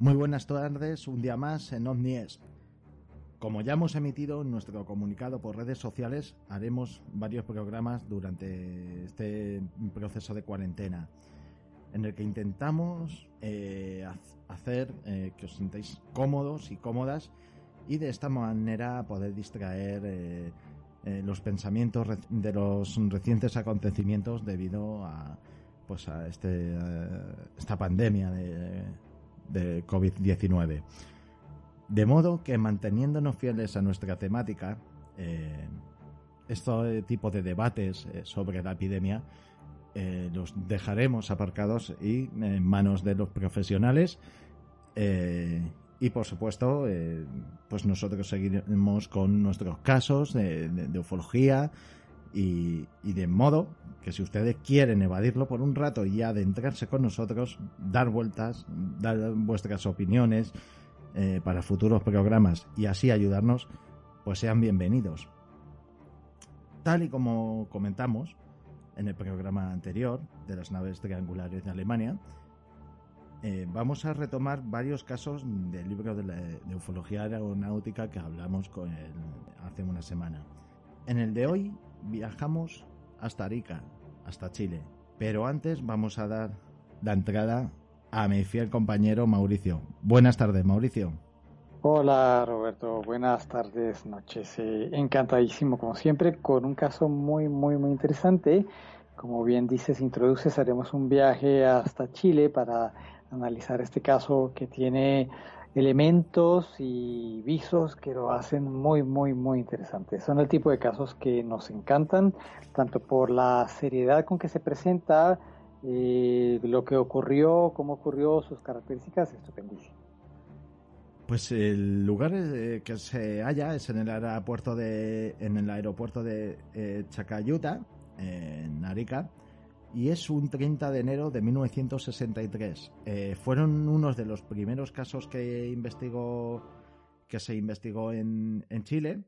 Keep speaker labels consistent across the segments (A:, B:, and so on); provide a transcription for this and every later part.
A: Muy buenas tardes, un día más en OVNIES. Como ya hemos emitido nuestro comunicado por redes sociales, haremos varios programas durante este proceso de cuarentena, en el que intentamos eh, hacer eh, que os sintáis cómodos y cómodas y de esta manera poder distraer eh, los pensamientos de los recientes acontecimientos debido a pues a este esta pandemia de, de COVID-19. De modo que manteniéndonos fieles a nuestra temática, eh, este tipo de debates eh, sobre la epidemia eh, los dejaremos aparcados y en manos de los profesionales y por supuesto pues nosotros seguiremos con nuestros casos de, ufología y, de modo que si ustedes quieren evadirlo por un rato y adentrarse con nosotros, dar vueltas, dar vuestras opiniones, eh, para futuros programas y así ayudarnos, pues sean bienvenidos. Tal y como comentamos en el programa anterior de las naves triangulares de Alemania, eh, vamos a retomar varios casos del libro de, ufología aeronáutica que hablamos con hace una semana. En el de hoy viajamos hasta Arica, hasta Chile, pero antes vamos a dar la entrada a mi fiel compañero Mauricio. Buenas tardes, Mauricio.
B: Hola Roberto, buenas tardes, noches. Eh, encantadísimo como siempre con un caso muy, muy, muy interesante. Como bien dices, introduces, haremos un viaje hasta Chile para analizar este caso que tiene elementos y visos que lo hacen muy, muy, muy interesante. Son el tipo de casos que nos encantan, tanto por la seriedad con que se presenta, eh, lo que ocurrió, cómo ocurrió, sus características, estupendísimo.
A: Pues el lugar eh, que se halla es en el aeropuerto de, en el aeropuerto de eh, Chacayuta, en Arica, y es un 30 de enero de 1963. fueron unos de los primeros casos que investigó que se investigó en, en Chile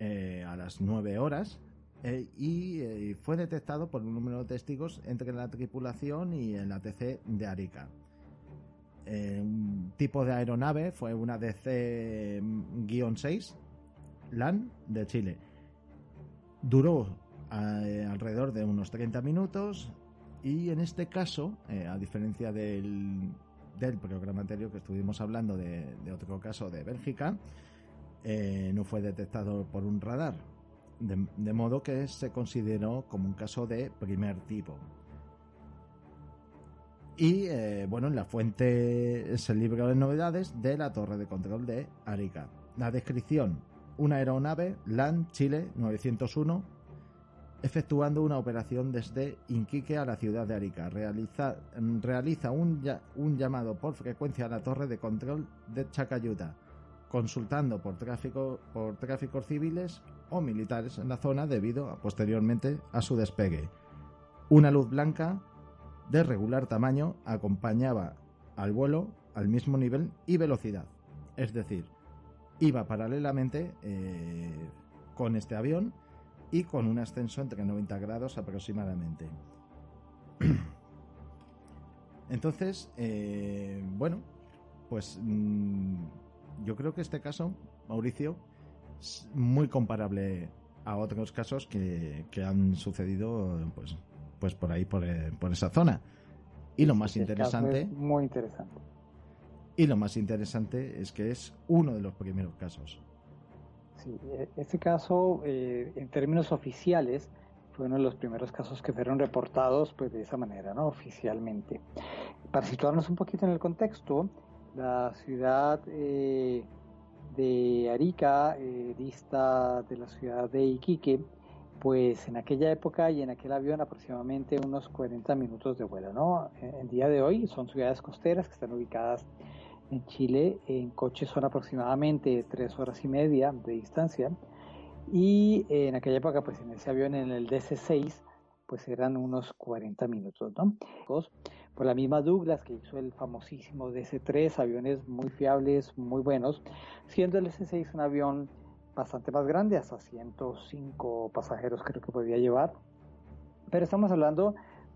A: a las 9 horas eh, y eh, fue detectado por un número de testigos entre la tripulación y el ATC de Arica. Eh, un tipo de aeronave fue una DC-6 LAN de Chile. Duró alrededor de unos 30 minutos y en este caso, a diferencia del, del, programa anterior que estuvimos hablando de, otro caso de Bélgica, no fue detectado por un radar de, modo que se consideró como un caso de primer tipo. Y eh, bueno, en la fuente el libro de novedades de la torre de control de Arica. La descripción: una aeronave LAN Chile 901 efectuando una operación desde Inquique a la ciudad de Arica. Realiza, realiza un, llamado por frecuencia a la torre de control de Chacayuta consultando por tráfico por tráficos civiles o militares en la zona debido posteriormente a su despegue. Una luz blanca de regular tamaño acompañaba al vuelo al mismo nivel y velocidad. Es decir, iba paralelamente eh, con este avión y con un ascenso entre 90 grados aproximadamente. Entonces, eh, bueno, pues mm, yo creo que este caso, Mauricio, es muy comparable a otros casos que, han sucedido pues, pues por ahí, por, eh, esa zona. Y lo más este interesante.
B: muy interesante.
A: Y lo más interesante es que es uno de los primeros casos.
B: Sí, e, este caso, eh, en términos oficiales, fue uno de los primeros casos que fueron reportados pues de esa manera, ¿no? Oficialmente. Para situarnos un poquito en el contexto, la ciudad eh, de Arica eh, dista de la ciudad de Iquique, pues en aquella época y en aquel avión aproximadamente unos 40 minutos de vuelo, ¿no? En día de hoy son ciudades costeras que están ubicadas en Chile, en coche son aproximadamente tres horas y media de distancia y en aquella época pues en ese avión en el DC-6 pues eran unos 40 minutos, ¿no? por la misma Douglas que hizo el famosísimo DC-3, aviones muy fiables, muy buenos, siendo el S-6 un avión bastante más grande, hasta 105 pasajeros creo que podía llevar. Pero estamos hablando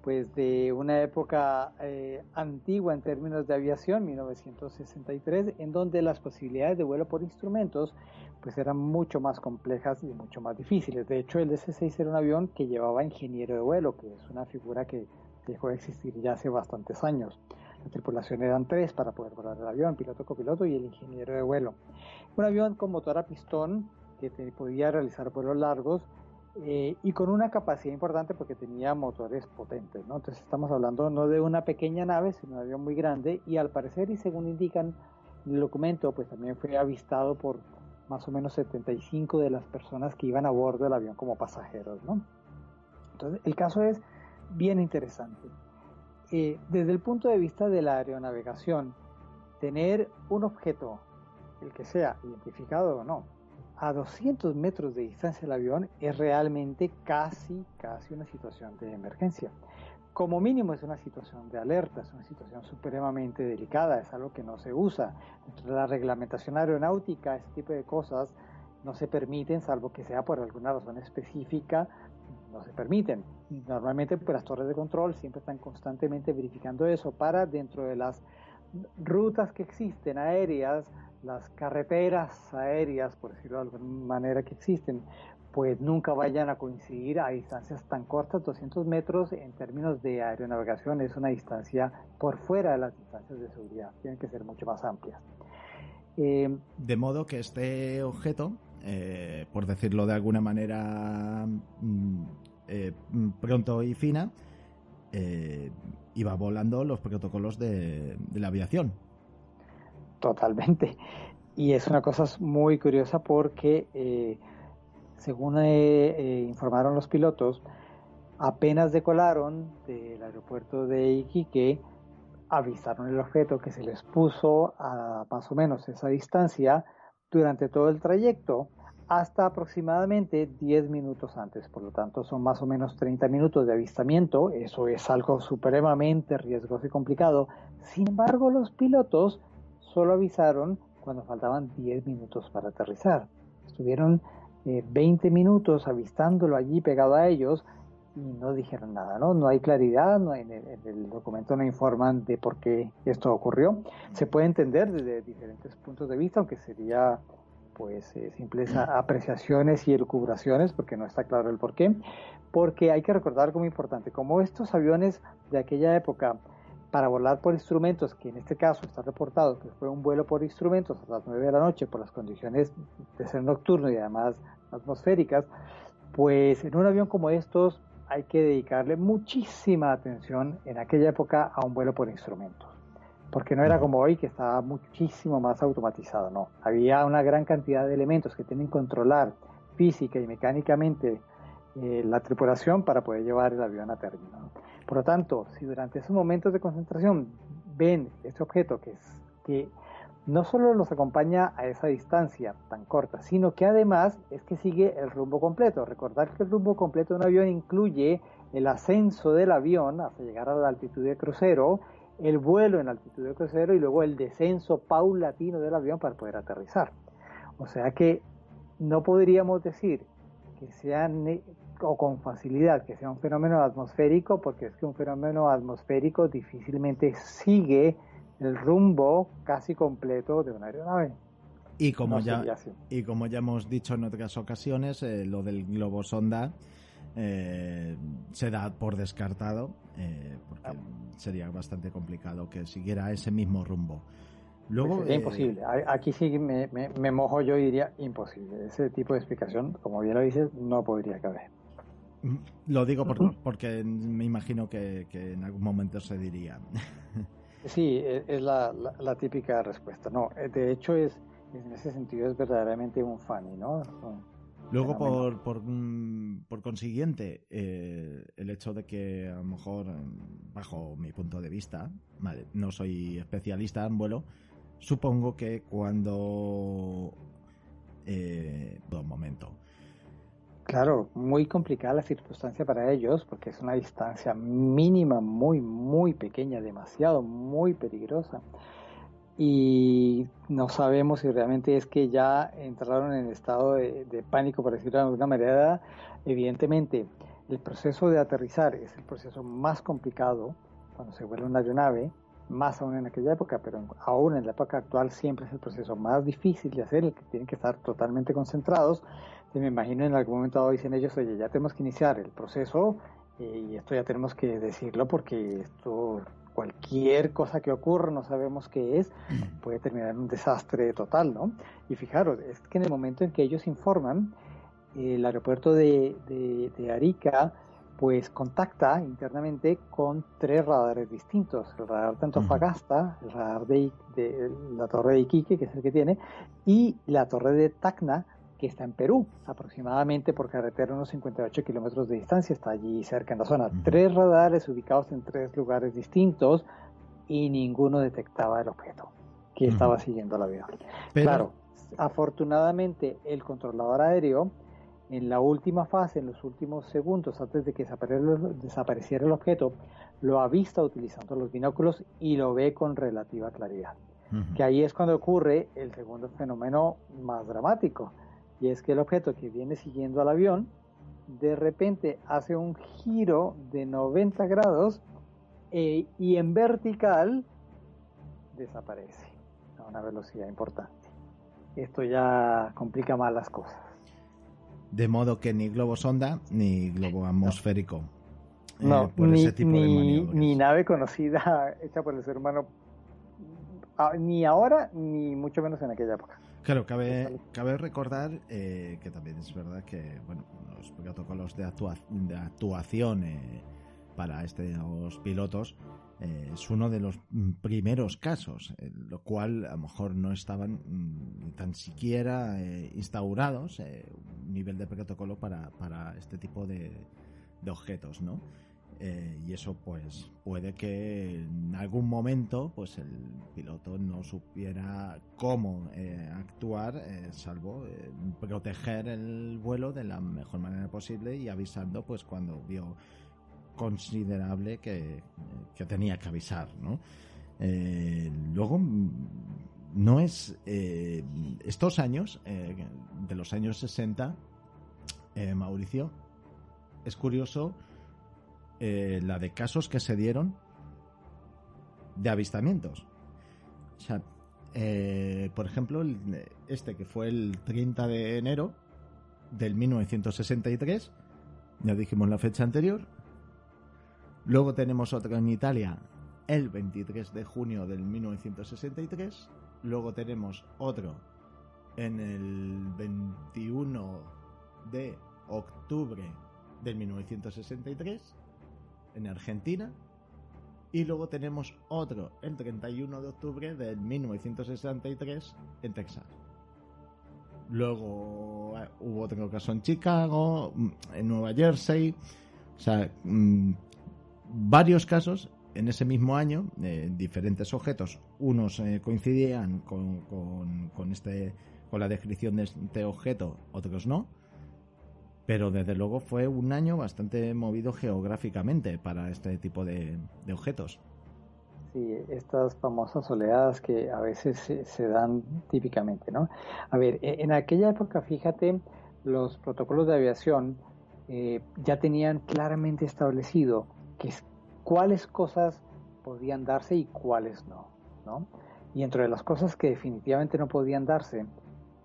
B: pues de una época eh, antigua en términos de aviación, 1963, en donde las posibilidades de vuelo por instrumentos pues eran mucho más complejas y mucho más difíciles. De hecho, el DC-6 era un avión que llevaba ingeniero de vuelo, que es una figura que dejó de existir ya hace bastantes años. La tripulación eran tres para poder volar el avión, piloto, copiloto y el ingeniero de vuelo. Un avión con motor a pistón que podía realizar vuelos largos eh, y con una capacidad importante porque tenía motores potentes. ¿no? Entonces estamos hablando no de una pequeña nave, sino de un avión muy grande y al parecer y según indican el documento, pues también fue avistado por más o menos 75 de las personas que iban a bordo del avión como pasajeros. Entonces el caso es bien interesante. Eh, desde el punto de vista de la aeronavegación, tener un objeto, el que sea, identificado o no, a 200 metros de distancia del avión es realmente casi, casi una situación de emergencia. Como mínimo es una situación de alerta, es una situación supremamente delicada, es algo que no se usa. La reglamentación aeronáutica, ese tipo de cosas no se permiten, salvo que sea por alguna razón específica, no se permiten. Normalmente pues, las torres de control siempre están constantemente verificando eso para dentro de las rutas que existen aéreas, las carreteras aéreas, por decirlo de alguna manera que existen, pues nunca vayan a coincidir a distancias tan cortas, 200 metros en términos de aeronavegación es una distancia por fuera de las distancias de seguridad, tienen que ser mucho más amplias.
A: Eh, de modo que este objeto, eh, por decirlo de alguna manera mm, eh, pronto y fina, iba volando los protocolos de la aviación.
B: Totalmente. Y es una cosa muy curiosa porque, eh, según eh, eh, informaron los pilotos, apenas decolaron del aeropuerto de Iquique, avisaron el objeto que se les puso a más o menos esa distancia durante todo el trayecto hasta aproximadamente 10 minutos antes. Por lo tanto, son más o menos 30 minutos de avistamiento. Eso es algo supremamente riesgoso y complicado. Sin embargo, los pilotos solo avisaron cuando faltaban 10 minutos para aterrizar. Estuvieron 20 eh, minutos avistándolo allí pegado a ellos y no dijeron nada, ¿no? No hay claridad, no en, el, documento no informan de por qué esto ocurrió. Se puede entender desde diferentes puntos de vista, aunque sería pues eh, simples apreciaciones y elucubraciones, porque no está claro el por qué, porque hay que recordar como importante, como estos aviones de aquella época para volar por instrumentos, que en este caso está reportado que fue un vuelo por instrumentos a las 9 de la noche por las condiciones de ser nocturno y además atmosféricas, pues en un avión como estos hay que dedicarle muchísima atención en aquella época a un vuelo por instrumentos, porque no era como hoy que estaba muchísimo más automatizado, no, había una gran cantidad de elementos que tienen que controlar física y mecánicamente eh, la tripulación para poder llevar el avión a término. Por lo tanto, si durante esos momentos de concentración ven este objeto que, es, que no solo los acompaña a esa distancia tan corta, sino que además es que sigue el rumbo completo. Recordar que el rumbo completo de un avión incluye el ascenso del avión hasta llegar a la altitud de crucero, el vuelo en altitud de crucero y luego el descenso paulatino del avión para poder aterrizar. O sea que no podríamos decir que sean o con facilidad que sea un fenómeno atmosférico, porque es que un fenómeno atmosférico difícilmente sigue el rumbo casi completo de una aeronave.
A: Y como, ya, y como ya hemos dicho en otras ocasiones, eh, lo del globo sonda eh, se da por descartado, eh, porque sería bastante complicado que siguiera ese mismo rumbo.
B: Luego, pues imposible. Aquí sí me, me, mojo yo y diría imposible. Ese tipo de explicación, como bien lo dices, no podría caber.
A: Mm, lo digo porque me imagino que, en algún momento se diría.
B: Sí, e, es la, típica respuesta. No, eh, de hecho es en ese sentido es verdaderamente un funny, ¿no?
A: Luego, por, por, mm, por, consiguiente, eh, el hecho de que a lo mejor, bajo mi punto de vista, no soy especialista en vuelo, supongo que cuando... Eh, un momento
B: Claro, muy complicada la circunstancia para ellos porque es una distancia mínima, muy, muy pequeña, demasiado, muy peligrosa. Y no sabemos si realmente es que ya entraron en estado de, pánico, por decirlo de alguna manera. Evidentemente, el proceso de aterrizar es el proceso más complicado cuando se vuela una aeronave, más aún en aquella época, pero aún en la época actual siempre es el proceso más difícil de hacer, el que tienen que estar totalmente concentrados. Me imagino en algún momento dado dicen ellos, oye, ya tenemos que iniciar el proceso eh, y esto ya tenemos que decirlo porque esto cualquier cosa que ocurra, no sabemos qué es, puede terminar en un desastre total, ¿no? Y fijaros, es que en el momento en que ellos informan, el aeropuerto de, de, Arica pues contacta internamente con tres radares distintos, el radar de Antofagasta, el radar de, de, la torre de Iquique, que es el que tiene, y la torre de Tacna, que está en Perú, aproximadamente por carretera unos 58 kilómetros de distancia, está allí cerca en la zona. Tres radares ubicados en tres lugares distintos y ninguno detectaba el objeto que estaba siguiendo el avión. Claro, afortunadamente el controlador aéreo en la última fase, en los últimos segundos antes de que desapareciera el objeto, lo ha visto utilizando los binóculos y lo ve con relativa claridad. Que ahí es cuando ocurre el segundo fenómeno más dramático y es que el objeto que viene siguiendo al avión de repente hace un giro de 90 grados eh, y en vertical desaparece a una velocidad importante. Esto ya complica más las cosas.
A: De modo que ni globo sonda ni globo atmosférico.
B: No, eh, ni, ni nave conocida hecha por el ser humano, ni ahora ni mucho menos en aquella época.
A: Claro, cabe, cabe recordar eh, que también es verdad que bueno, los protocolos de, de actuación eh, para estos pilotos eh, es uno de los primeros casos, lo cual a lo mejor no estaban mm, tan siquiera instaurados un nivel de protocolo para, para este tipo de, de objetos, ¿no? Eh, y eso pues puede que en algún momento pues el piloto no supiera cómo eh, actuar eh, salvo proteger el vuelo de la mejor manera posible y avisando pues cuando vio considerable que, que tenía que avisar ¿no? luego no es estos años de los años 60 Mauricio es curioso eh, la de casos que se dieron de avistamientos. O sea, eh, por ejemplo, este que fue el 30 de enero del 1963, ya dijimos la fecha anterior. Luego tenemos otro en Italia el 23 de junio del 1963. Luego tenemos otro en el 21 de octubre del 1963 en Argentina. Y luego tenemos otro el 31 de octubre del 1963 en Texas. Luego eh, hubo otro caso en Chicago, mm, en Nueva Jersey. O sea, mm, varios casos en ese mismo año, diferentes objetos. Unos eh, coincidían con, con, este, con la descripción de este objeto, otros no pero desde luego fue un año bastante movido geográficamente para este tipo de, objetos.
B: Sí, estas famosas oleadas que a veces se, dan típicamente, ¿no? A ver, e, en aquella época, fíjate, los protocolos de aviación eh, ya tenían claramente establecido que cuáles cosas podían darse y cuáles no, ¿no? Y entre las cosas que definitivamente no podían darse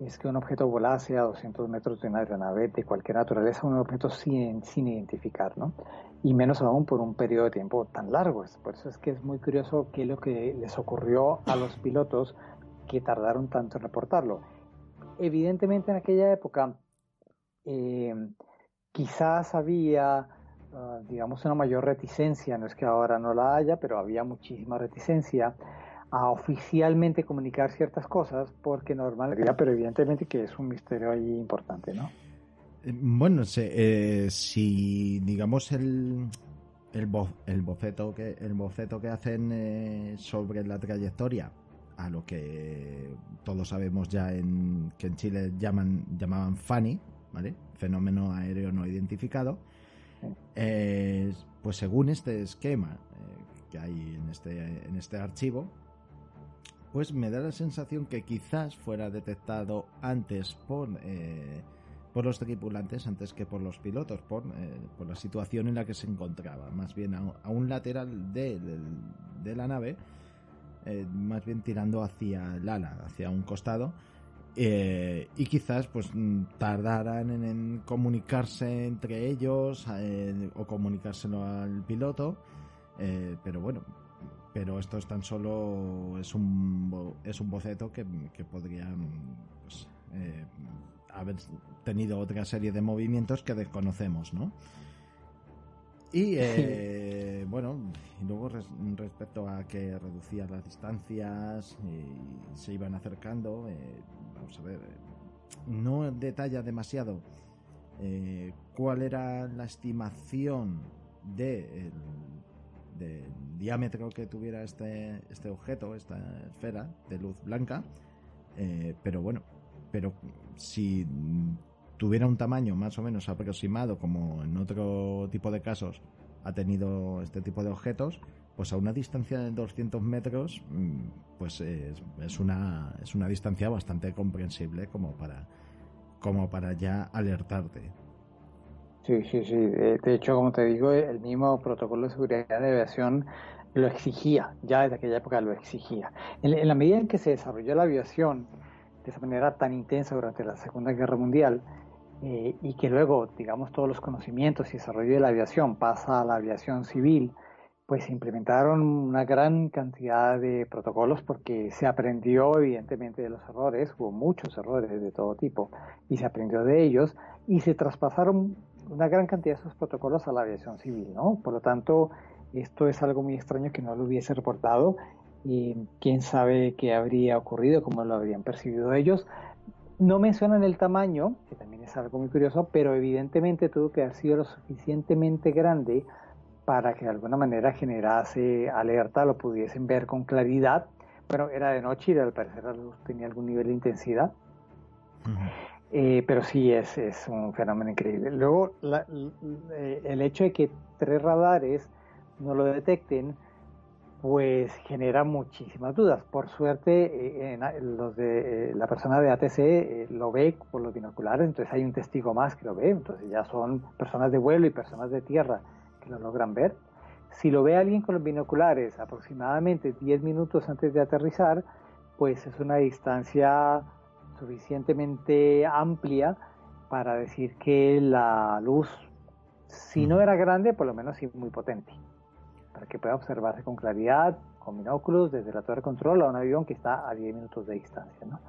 B: es que un objeto volase a 200 metros de una aeronave de cualquier naturaleza, un objeto sin, sin identificar, ¿no? Y menos aún por un periodo de tiempo tan largo. Por eso es que es muy curioso qué es lo que les ocurrió a los pilotos que tardaron tanto en reportarlo. Evidentemente en aquella época eh, quizás había, ah, digamos, una mayor reticencia, no es que ahora no la haya, pero había muchísima reticencia a oficialmente comunicar ciertas cosas porque normalmente, pero evidentemente que es un misterio ahí importante, ¿no?
A: Eh, bueno, eh, si digamos el, el, el, boceto que el boceto que hacen eh, sobre la trayectoria a lo que todos sabemos ya en que en Chile llaman llamaban FANI, ¿vale? Fenómeno aéreo no identificado. pues según este esquema que hay en este en este archivo, pues me da la sensación que quizás fuera detectado antes por, eh, por los tripulantes antes que por los pilotos, por, eh, por la situación en la que se encontraba, más bien a, un lateral de, la nave, eh, más bien tirando hacia el ala, hacia un costado, eh, y quizás pues tardaran en, comunicarse entre ellos o comunicárselo al piloto, pero bueno, pero esto es tan solo es un es un boceto que, que podrían pues, haber tenido otra serie de movimientos que desconocemos, ¿no? Y eh, bueno, y luego respecto a que reducía las distancias y se iban acercando, eh, vamos a ver, eh, no detalla demasiado cuál era la estimación de del diámetro que tuviera este, este objeto, esta esfera de luz blanca, pero bueno, pero si tuviera un tamaño más o menos aproximado, como en otro tipo de casos ha tenido este tipo de objetos, pues a una distancia de 200 metros, mm, pues es, una, es una distancia bastante comprensible como para, como para ya alertarte.
B: Sí, sí, sí. De hecho, como te digo, el mismo protocolo de seguridad de aviación lo exigía, ya desde aquella época lo exigía. en la medida en que se desarrolló la aviación, de esa manera tan intensa durante la Segunda Guerra Mundial eh, y que luego, digamos, todos los conocimientos y desarrollo de la aviación pasa a la aviación civil, pues se implementaron una gran cantidad de protocolos porque se aprendió evidentemente de los errores, hubo muchos errores de todo tipo y se aprendió de ellos y se traspasaron una gran cantidad de esos protocolos a la aviación civil, ¿no? Por lo tanto, esto es algo muy extraño que no lo hubiese reportado y quién sabe qué habría ocurrido, cómo lo habrían percibido ellos. No mencionan el tamaño, que también es algo muy curioso, pero evidentemente tuvo que haber sido lo suficientemente grande para que de alguna manera generase alerta, lo pudiesen ver con claridad. Bueno, era de noche y al parecer tenía algún nivel de intensidad. Eh, pero sí es, es, un fenómeno increíble. Luego, eh, el hecho de que tres radares no lo detecten, pues genera muchísimas dudas. Por suerte, eh, los de, eh, la persona de ATC eh, lo ve por los binoculares, entonces hay un testigo más que lo ve, entonces ya son personas de vuelo y personas de tierra que lo logran ver. Si lo ve alguien con los binoculares aproximadamente 10 minutos antes de aterrizar, pues es una distancia suficientemente amplia para decir que la luz, si no era grande, por lo menos sí muy potente para que pueda observarse con claridad, con binóculos, desde la torre de control a un avión que está a 10 minutos de distancia. ¿no?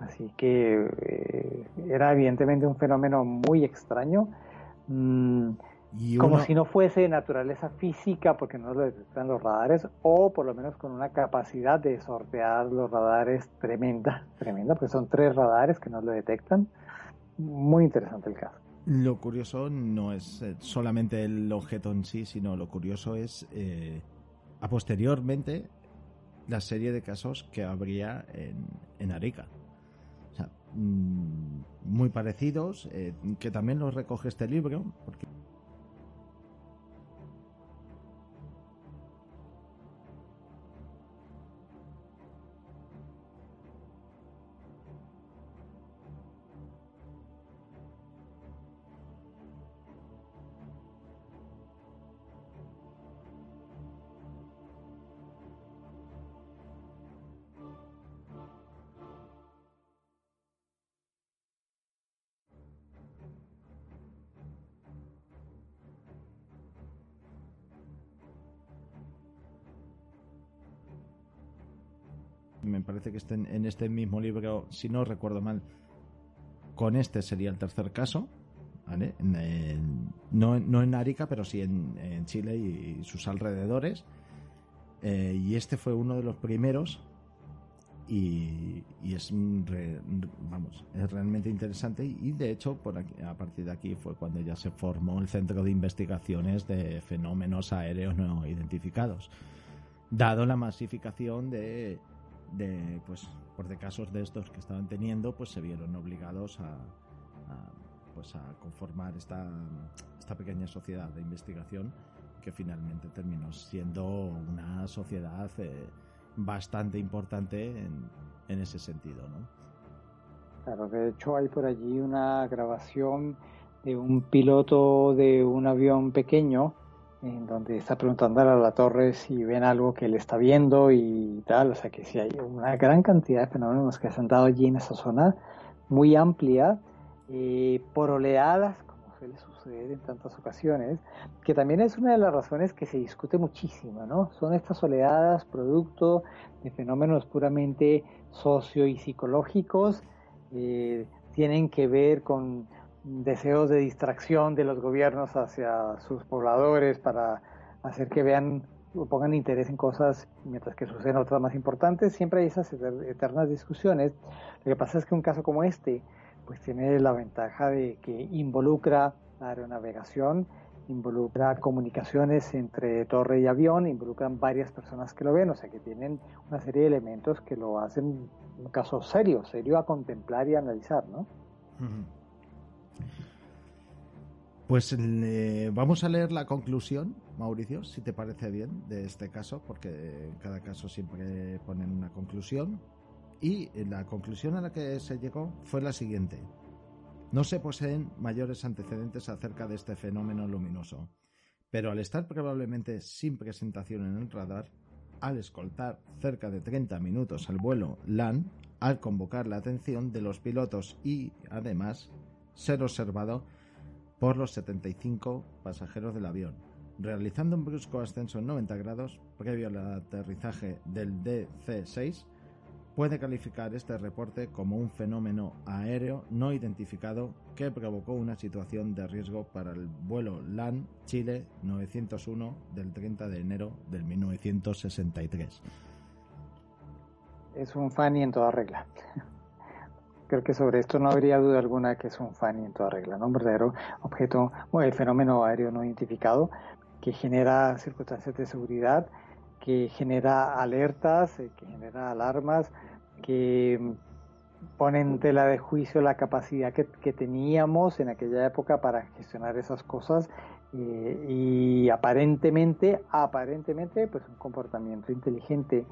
B: Así que eh, era evidentemente un fenómeno muy extraño, mm, como si no fuese naturaleza física porque no lo detectan los radares, o por lo menos con una capacidad de sortear los radares tremenda, tremenda, porque son tres radares que no lo detectan. Muy interesante el caso.
A: Lo curioso no es eh, solamente el objeto en sí, sino lo curioso es eh, a posteriormente la serie de casos que habría en, en Arica. O sea, mm, muy parecidos, eh, que también los recoge este libro, porque que en este mismo libro, si no recuerdo mal, con este sería el tercer caso, no, no, en Arica, pero sí en, Chile y, sus alrededores. Eh, y este fue uno de los primeros y, es vamos es realmente interesante y de hecho por a partir de aquí fue cuando ya se formó el centro de investigaciones de fenómenos aéreos no identificados dado la masificación de de pues por de casos de estos que estaban teniendo pues se vieron obligados a, pues a conformar esta, esta pequeña sociedad de investigación que finalmente terminó siendo una sociedad eh, bastante importante en, en, ese sentido ¿no?
B: Claro, de hecho hay por allí una grabación de un piloto de un avión pequeño en donde está preguntando a la torre si ven algo que él está viendo y tal, o sea que sí hay una gran cantidad de fenómenos que se han dado allí en esa zona, muy amplia, eh, por oleadas, como suele suceder en tantas ocasiones, que también es una de las razones que se discute muchísimo, ¿no? Son estas oleadas producto de fenómenos puramente socio y psicológicos, eh, tienen que ver con deseos de distracción de los gobiernos hacia sus pobladores para hacer que vean o pongan interés en cosas mientras que suceden otras más importantes. Siempre hay esas eternas discusiones. Lo que pasa es que un caso como este, pues tiene la ventaja de que involucra la aeronavegación, involucra comunicaciones entre torre y avión, involucran varias personas que lo ven, o sea que tienen una serie de elementos que lo hacen un caso serio, serio a contemplar y analizar, ¿no?
A: Pues vamos a leer la conclusión, Mauricio, si te parece bien, de este caso, porque en cada caso siempre ponen una conclusión. Y la conclusión a la que se llegó fue la siguiente. No se poseen mayores antecedentes acerca de este fenómeno luminoso, pero al estar probablemente sin presentación en el radar, al escoltar cerca de 30 minutos al vuelo LAN, al convocar la atención de los pilotos y, además, ser observado por los 75 pasajeros del avión, realizando un brusco ascenso en 90 grados previo al aterrizaje del DC-6, puede calificar este reporte como un fenómeno aéreo no identificado que provocó una situación de riesgo para el vuelo LAN Chile 901 del 30 de enero del 1963.
B: Es un fan y en toda regla. Creo que sobre esto no habría duda alguna que es un fan y en toda regla, ¿no? Un verdadero objeto, bueno, el fenómeno aéreo no identificado que genera circunstancias de seguridad, que genera alertas, eh, que genera alarmas, que pone en tela de juicio la capacidad que, teníamos en aquella época para gestionar esas cosas eh, y aparentemente, aparentemente, pues un comportamiento inteligente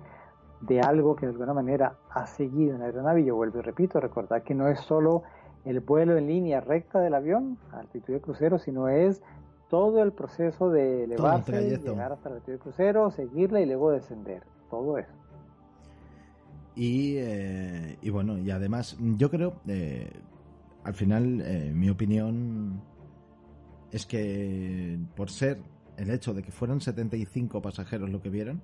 B: de algo que de alguna manera ha seguido en la aeronave. Yo vuelvo y repito, recordar que no es solo el vuelo en línea recta del avión a altitud de crucero, sino es todo el proceso de elevarse, llegar hasta la altitud de crucero, seguirla y luego descender. Todo eso.
A: Y, eh, y bueno, y además, yo creo, eh, al final, eh, mi opinión es que por ser el hecho de que fueran 75 pasajeros lo que vieron,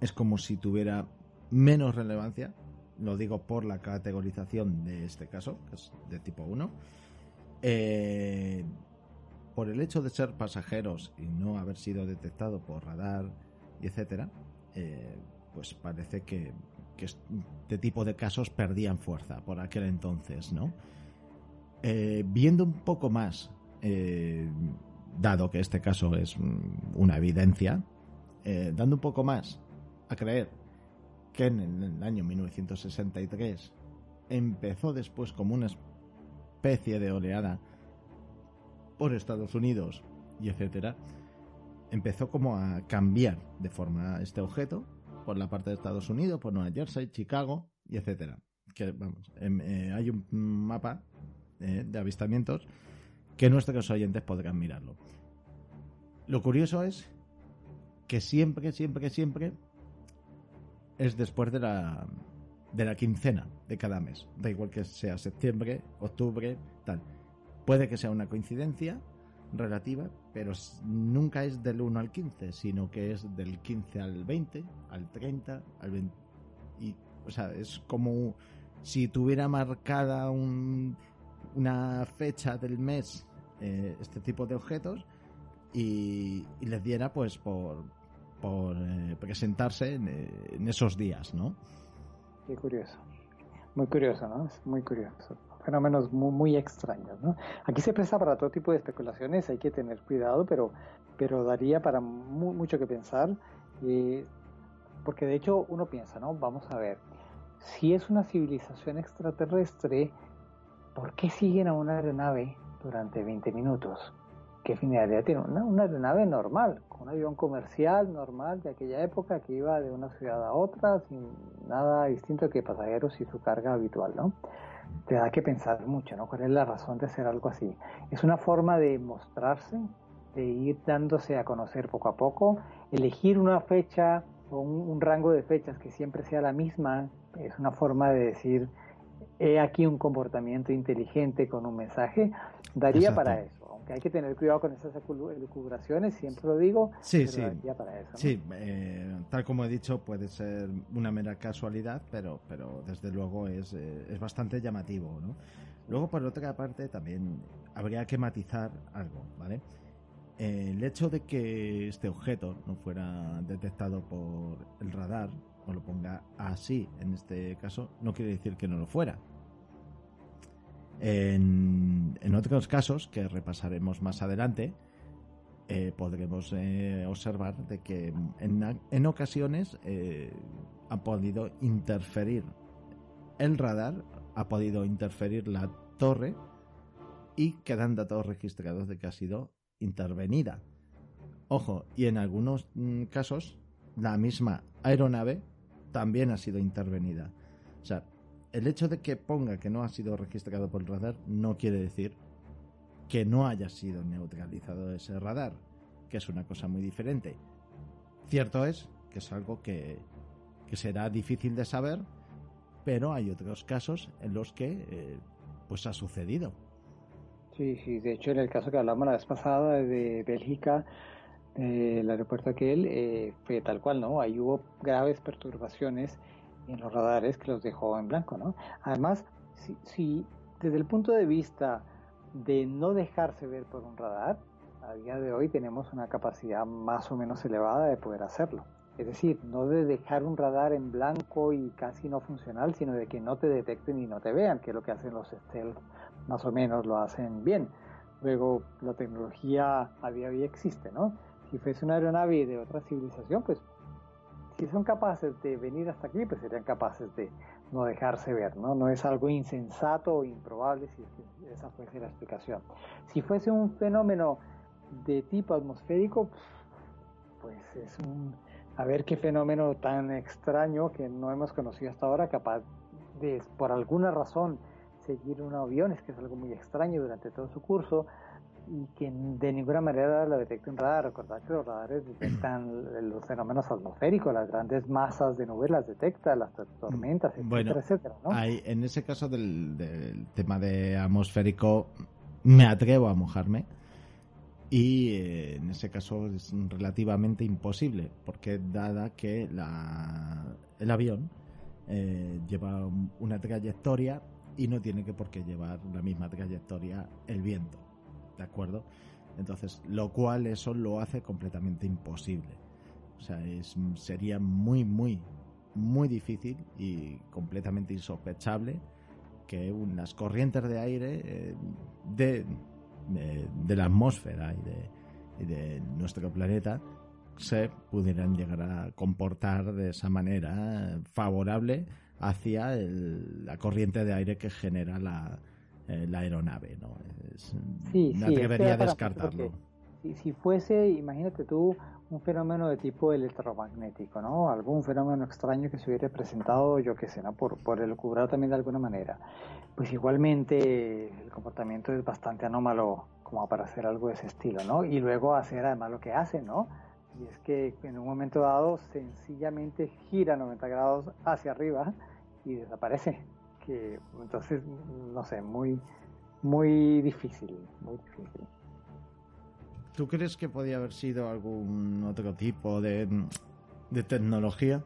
A: es como si tuviera menos relevancia, lo digo por la categorización de este caso, que es de tipo 1, eh, por el hecho de ser pasajeros y no haber sido detectado por radar etcétera, eh, pues parece que, este tipo de casos perdían fuerza por aquel entonces, ¿no? Eh, viendo un poco más, dado que este caso es una evidencia, dando un poco más a creer que en el año 1963 empezó después como una especie de oleada por Estados Unidos y etcétera, empezó como a cambiar de forma este objeto por la parte de Estados Unidos, por Nueva Jersey, Chicago y etcétera. Que vamos, em, eh, hay un mapa eh, de avistamientos que nuestros oyentes podrán mirarlo. Lo curioso es que siempre, siempre, siempre es después de la, de la quincena de cada mes. Da igual que sea septiembre, octubre, tal. Puede que sea una coincidencia relativa, pero nunca es del 1 al 15, sino que es del 15 al 20, al 30, al 20. Y, o sea, es como si tuviera marcada un, una fecha del mes eh, este tipo de objetos y, y les diera pues por, por eh, presentarse eh, en, esos días, ¿no?
B: Qué curioso. Muy curioso, ¿no? Es muy curioso. Fenómenos muy, extraños, ¿no? Aquí se presta para todo tipo de especulaciones, hay que tener cuidado, pero, pero daría para mucho que pensar. Porque de hecho uno piensa, ¿no? Vamos a ver, si es una civilización extraterrestre, ¿por qué siguen a una aeronave durante 20 minutos? ¿Qué finalidad tiene? Una, una aeronave normal, un avión comercial normal de aquella época que iba de una ciudad a otra sin nada distinto que pasajeros y su carga habitual, ¿no? te da que pensar mucho, ¿no? ¿Cuál es la razón de hacer algo así? Es una forma de mostrarse, de ir dándose a conocer poco a poco, elegir una fecha o un, rango de fechas que siempre sea la misma, es una forma de decir, he aquí un comportamiento inteligente con un mensaje, daría para eso que hay que tener cuidado con esas elucubraciones, siempre lo digo,
A: sí, sí. Sí, eh, tal como he dicho, puede ser una mera casualidad, pero, pero desde luego es, eh, es bastante llamativo, ¿no? Luego, por otra parte, también habría que matizar algo, ¿vale? el hecho de que este objeto no fuera detectado por el radar, o lo ponga así en este caso, no quiere decir que no lo fuera. En, otros casos, que repasaremos más adelante, eh, podremos eh, observar de que en, ocasiones eh, ha podido interferir el radar, ha podido interferir la torre y quedan datos registrados de que ha sido intervenida. Ojo, y en algunos mm, casos la misma aeronave también ha sido intervenida. O sea, el hecho de que ponga que no ha sido registrado por el radar no quiere decir que no haya sido neutralizado ese radar, que es una cosa muy diferente. Cierto es que es algo que, será difícil de saber, pero hay otros casos en los que eh, pues ha sucedido.
B: Sí, sí, de hecho en el caso que hablamos la vez pasada de Bélgica, el aeropuerto aquel, eh, fue tal cual, ¿no? Ahí hubo graves perturbaciones en los radares que los dejó en blanco, ¿no? Además, si, desde el punto de vista de no dejarse ver por un radar, a día de hoy tenemos una capacidad más o menos elevada de poder hacerlo. Es decir, no de dejar un radar en blanco y casi no funcional, sino de que no te detecten y no te vean, que es lo que hacen los stealth, más o menos lo hacen bien. Luego, la tecnología a día de hoy existe, ¿no? Si fuese una aeronave de otra civilización, pues si son capaces de venir hasta aquí, pues serían capaces de no dejarse ver, ¿no? No es algo insensato o improbable si esa fuese la explicación. Si fuese un fenómeno de tipo atmosférico, pues es un... A ver qué fenómeno tan extraño que no hemos conocido hasta ahora, capaz de, por alguna razón, seguir un avión, es que es algo muy extraño durante todo su curso, y que de ninguna manera lo detecta un radar. Recordad que los radares detectan los fenómenos atmosféricos, las grandes masas de nubes las detecta, las tormentas, etcétera, etcétera.
A: en ese caso del, tema de atmosférico, me atrevo a mojarme. Y eh, en ese caso es relativamente imposible, porque dada que la, el avión eh, lleva una trayectoria y no tiene que por qué llevar la misma trayectoria el viento. ¿De acuerdo? Entonces, lo cual eso lo hace completamente imposible. O sea, es, sería muy, muy, muy difícil y completamente insospechable que unas corrientes de aire eh, de, de, la atmósfera y de, de nuestro planeta se pudieran llegar a comportar de esa manera favorable hacia la corriente de aire que genera la, eh, la aeronave, ¿no?
B: sí, sí, debería descartarlo. Si, fuese, imagínate tú, un fenómeno de tipo electromagnético, ¿no? Algún fenómeno extraño que se hubiera presentado, yo qué sé, ¿no? Por, por el cubrir también de alguna manera. Pues igualmente el comportamiento es bastante anómalo como para hacer algo de ese estilo, ¿no? Y luego hacer además lo que hace, ¿no? Y es que en un momento dado sencillamente gira 90 grados hacia arriba y desaparece que entonces, no sé, muy, muy difícil, muy difícil.
A: ¿Tú crees que podía haber sido algún otro tipo de, de tecnología?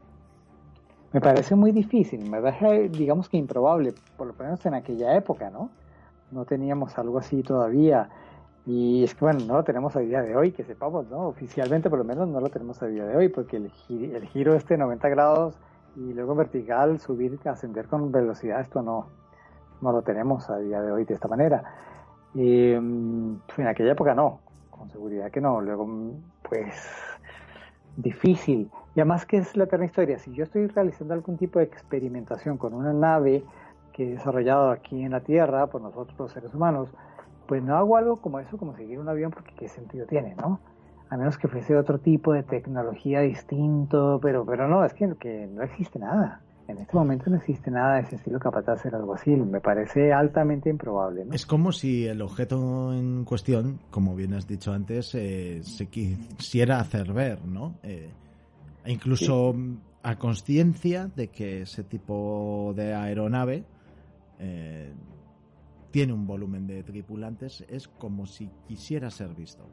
B: Me parece muy difícil, me parece, digamos que improbable, por lo menos en aquella época, ¿no? No teníamos algo así todavía. Y es que, bueno, no lo tenemos a día de hoy, que sepamos, ¿no? Oficialmente, por lo menos, no lo tenemos a día de hoy, porque el, el giro este 90 grados y luego vertical, subir, ascender con velocidad, esto no, no lo tenemos a día de hoy de esta manera. Y, mm, en aquella época no, con seguridad que no. Luego, mm, pues, difícil. Y además que es la eterna historia. Si yo estoy realizando algún tipo de experimentación con una nave que he desarrollado aquí en la Tierra por nosotros los seres humanos, pues no hago algo como eso, como seguir un avión, porque qué sentido tiene, ¿no? A menos que fuese otro tipo de tecnología distinto, pero, pero no, es que, que no existe nada. En este momento no existe nada de ese estilo capaz de hacer algo así. Me parece altamente improbable.
A: Es como si el objeto en cuestión, como bien has dicho antes, eh, se quisiera hacer ver, ¿no? Eh, e incluso a conciencia de que ese tipo de aeronave eh, tiene un volumen de tripulantes, es como si quisiera ser visto.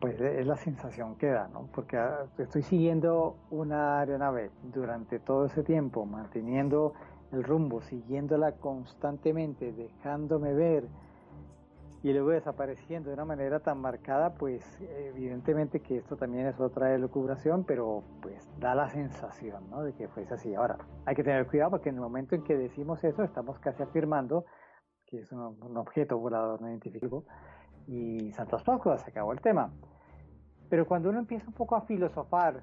B: Pues es la sensación que da, ¿no? Porque ah, estoy siguiendo una aeronave durante todo ese tiempo, manteniendo el rumbo, siguiéndola constantemente, dejándome ver y luego desapareciendo de una manera tan marcada, pues evidentemente que esto también es otra elucubración, pero pues da la sensación, ¿no? De que fuese así. Ahora, hay que tener cuidado porque en el momento en que decimos eso, estamos casi afirmando que es un, objeto volador no identificado y Santos Pascuas, se acabó el tema. Pero cuando uno empieza un poco a filosofar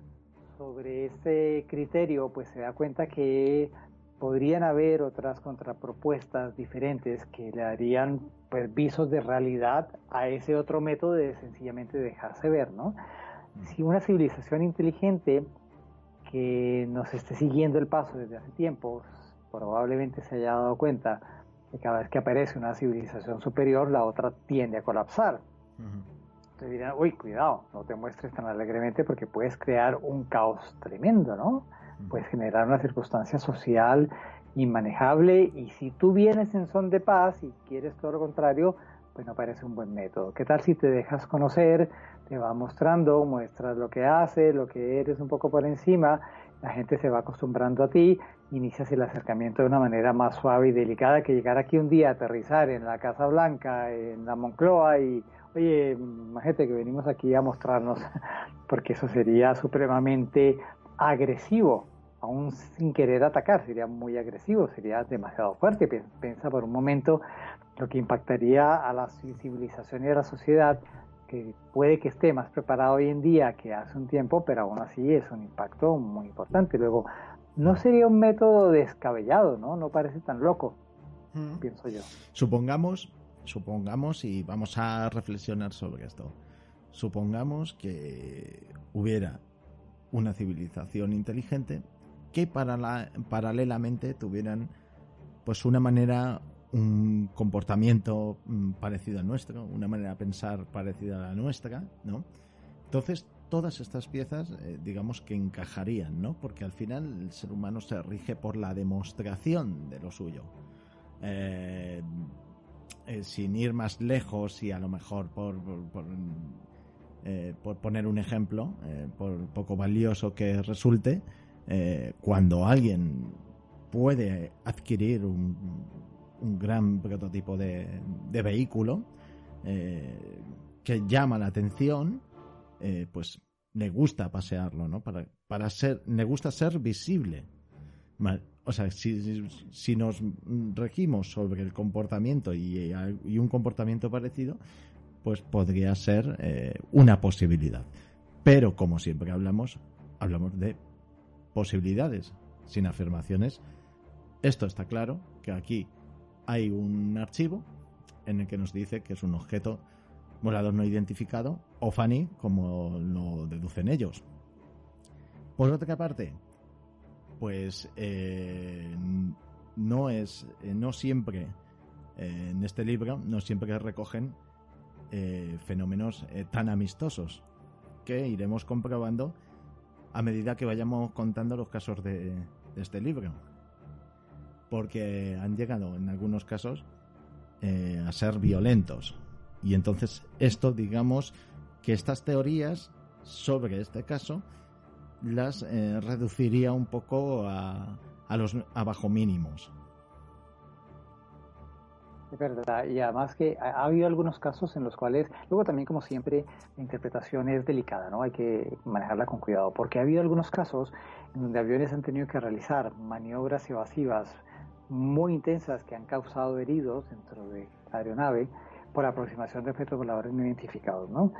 B: sobre ese criterio, pues se da cuenta que podrían haber otras contrapropuestas diferentes que le darían pues, visos de realidad a ese otro método de sencillamente dejarse ver, ¿no? Si una civilización inteligente que nos esté siguiendo el paso desde hace tiempo, probablemente se haya dado cuenta que cada vez que aparece una civilización superior, la otra tiende a colapsar. Entonces dirán, uy, cuidado, no te muestres tan alegremente porque puedes crear un caos tremendo, ¿no? Puedes generar una circunstancia social inmanejable y si tú vienes en son de paz y quieres todo lo contrario, pues no parece un buen método. ¿Qué tal si te dejas conocer, te va mostrando, muestras lo que haces, lo que eres un poco por encima, la gente se va acostumbrando a ti, inicias el acercamiento de una manera más suave y delicada que llegar aquí un día, aterrizar en la Casa Blanca, en la Moncloa y, oye, gente que venimos aquí a mostrarnos, porque eso sería supremamente agresivo, aún sin querer atacar, sería muy agresivo, sería demasiado fuerte. Piensa por un momento lo que impactaría a la civilización y a la sociedad, que puede que esté más preparado hoy en día que hace un tiempo, pero aún así es un impacto muy importante. Luego, no sería un método descabellado, ¿no? No parece tan loco, mm. pienso yo.
A: Supongamos, supongamos, y vamos a reflexionar sobre esto, supongamos que hubiera una civilización inteligente que paralelamente tuvieran pues una manera un comportamiento mm, parecido al nuestro, una manera de pensar parecida a la nuestra, ¿no? Entonces, todas estas piezas, eh, digamos que encajarían, ¿no? Porque al final el ser humano se rige por la demostración de lo suyo. Eh, eh, sin ir más lejos y a lo mejor por, por poner un ejemplo, por poco valioso que resulte, cuando alguien puede adquirir un, un gran prototipo de, vehículo eh, que llama la atención, eh, pues le gusta pasearlo, ¿no? Para, para ser, le gusta ser visible. O sea, si, nos regimos sobre el comportamiento y, un comportamiento parecido, pues podría ser eh, una posibilidad. Pero como siempre hablamos, hablamos de posibilidades, sin afirmaciones. Esto está claro, que aquí hay un archivo en el que nos dice que es un objeto volador no identificado o FANI, como lo deducen ellos. Por otra parte, pues eh, no es, eh, no siempre eh, en este libro, no siempre recogen fenómenos tan amistosos que iremos comprobando a medida que vayamos contando los casos de este libro porque han llegado en algunos casos a ser violentos. Y entonces esto, digamos, que estas teorías sobre este caso las eh, reduciría un poco a, a los a bajo mínimos.
B: Es verdad, y además que ha, habido algunos casos en los cuales, luego también como siempre, la interpretación es delicada, ¿no? Hay que manejarla con cuidado, porque ha habido algunos casos en donde aviones han tenido que realizar maniobras evasivas muy intensas que han causado heridos dentro de la aeronave por aproximación de objetos voladores no identificados. ¿no?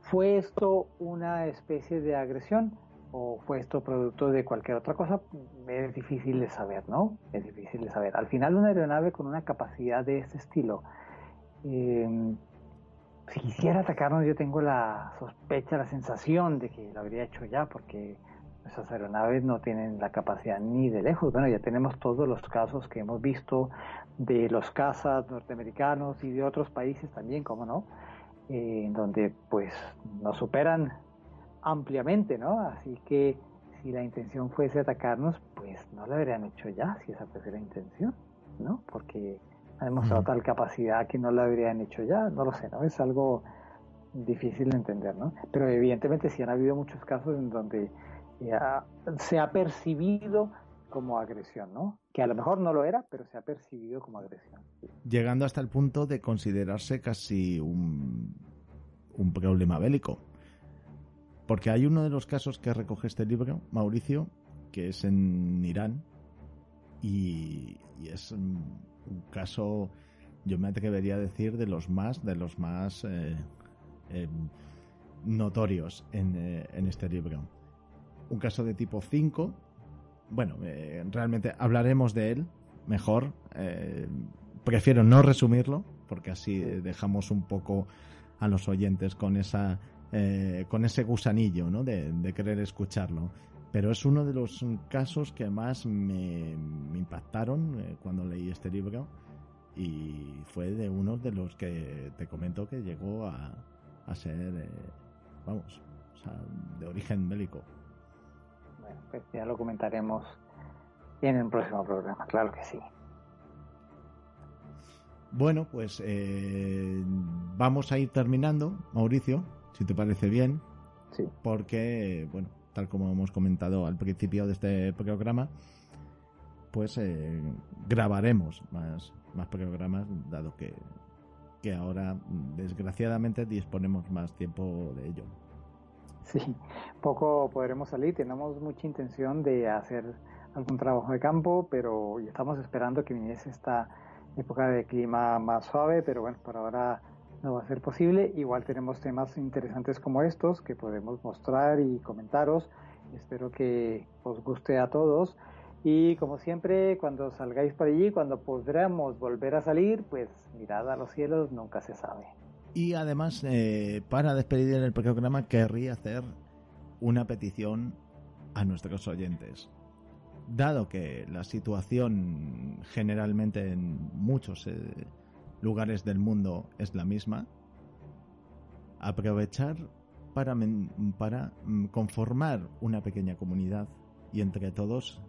B: ¿Fue esto una especie de agresión o fue esto producto de cualquier otra cosa? Es difícil de saber, ¿no? Es difícil de saber. Al final una aeronave con una capacidad de este estilo, em, si quisiera atacarnos yo tengo la sospecha, la sensación de que lo habría hecho ya porque Esas aeronaves no tienen la capacidad ni de lejos. Bueno, ya tenemos todos los casos que hemos visto de los cazas norteamericanos y de otros países también, ¿cómo no? Eh, en donde pues nos superan ampliamente, ¿no? Así que si la intención fuese atacarnos, pues no lo habrían hecho ya, si esa fuese la intención, ¿no? Porque ha demostrado tal capacidad que no lo habrían hecho ya, no lo sé, ¿no? Es algo difícil de entender, ¿no? Pero evidentemente sí han habido muchos casos en donde se ha percibido como agresión, ¿no? Que a lo mejor no lo era, pero se ha percibido como agresión.
A: Llegando hasta el punto de considerarse casi un, un problema bélico. Porque hay uno de los casos que recoge este libro, Mauricio, que es en Irán, y, es un, caso, yo me atrevería a decir, de los más, de los más eh, eh, notorios en, eh, en este libro un caso de tipo 5. Bueno, eh, realmente hablaremos de él mejor. Eh, prefiero no resumirlo, porque así dejamos un poco a los oyentes con esa eh, con ese gusanillo ¿no? de, querer escucharlo. Pero es uno de los casos que más me, impactaron cuando leí este libro y fue de uno de los que te comento que llegó a, a ser, vamos, de origen bélico
B: pues ya lo comentaremos en el próximo programa, claro que sí.
A: Bueno, pues eh, vamos a ir terminando, Mauricio, si te parece bien.
B: Sí.
A: Porque, bueno, tal como hemos comentado al principio de este programa, pues eh, grabaremos más, más programas, dado que, que ahora, desgraciadamente, disponemos más tiempo de ello.
B: Sí, poco podremos salir. Tenemos mucha intención de hacer algún trabajo de campo, pero estamos esperando que viniese esta época de clima más suave, pero bueno, por ahora no va a ser posible. Igual tenemos temas interesantes como estos que podemos mostrar y comentaros. Espero que os guste a todos. Y como siempre, cuando salgáis por allí, cuando podremos volver a salir, pues mirad a los cielos, nunca se sabe.
A: Y además, eh, para despedir el programa, querría hacer una petición a nuestros oyentes. Dado que la situación generalmente en muchos eh, lugares del mundo es la misma, aprovechar para, para mm, conformar una pequeña comunidad y entre todos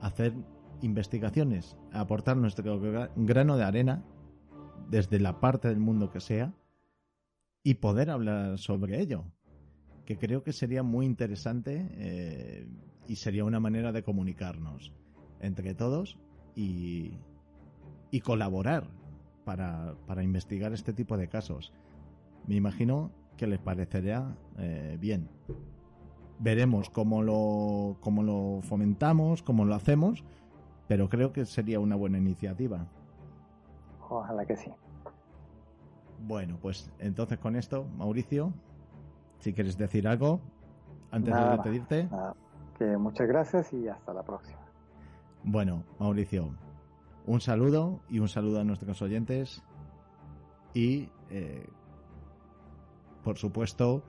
A: hacer investigaciones, aportar nuestro grano de arena desde la parte del mundo que sea y poder hablar sobre ello, que creo que sería muy interesante eh, y sería una manera de comunicarnos entre todos y, colaborar para, para, investigar este tipo de casos. Me imagino que les parecería eh, bien. Veremos cómo lo, cómo lo fomentamos, cómo lo hacemos, pero creo que sería una buena iniciativa.
B: Ojalá que sí.
A: Bueno, pues entonces con esto, Mauricio, si quieres decir algo antes de despedirte.
B: Que muchas gracias y hasta la próxima.
A: Bueno, Mauricio, un saludo y un saludo a nuestros oyentes y, eh, por supuesto,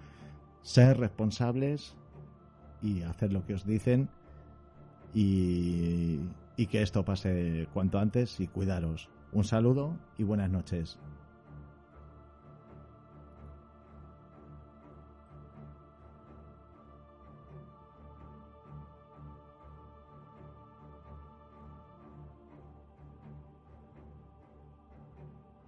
A: ser responsables y hacer lo que os dicen y, y que esto pase cuanto antes y cuidaros. Un saludo y buenas noches.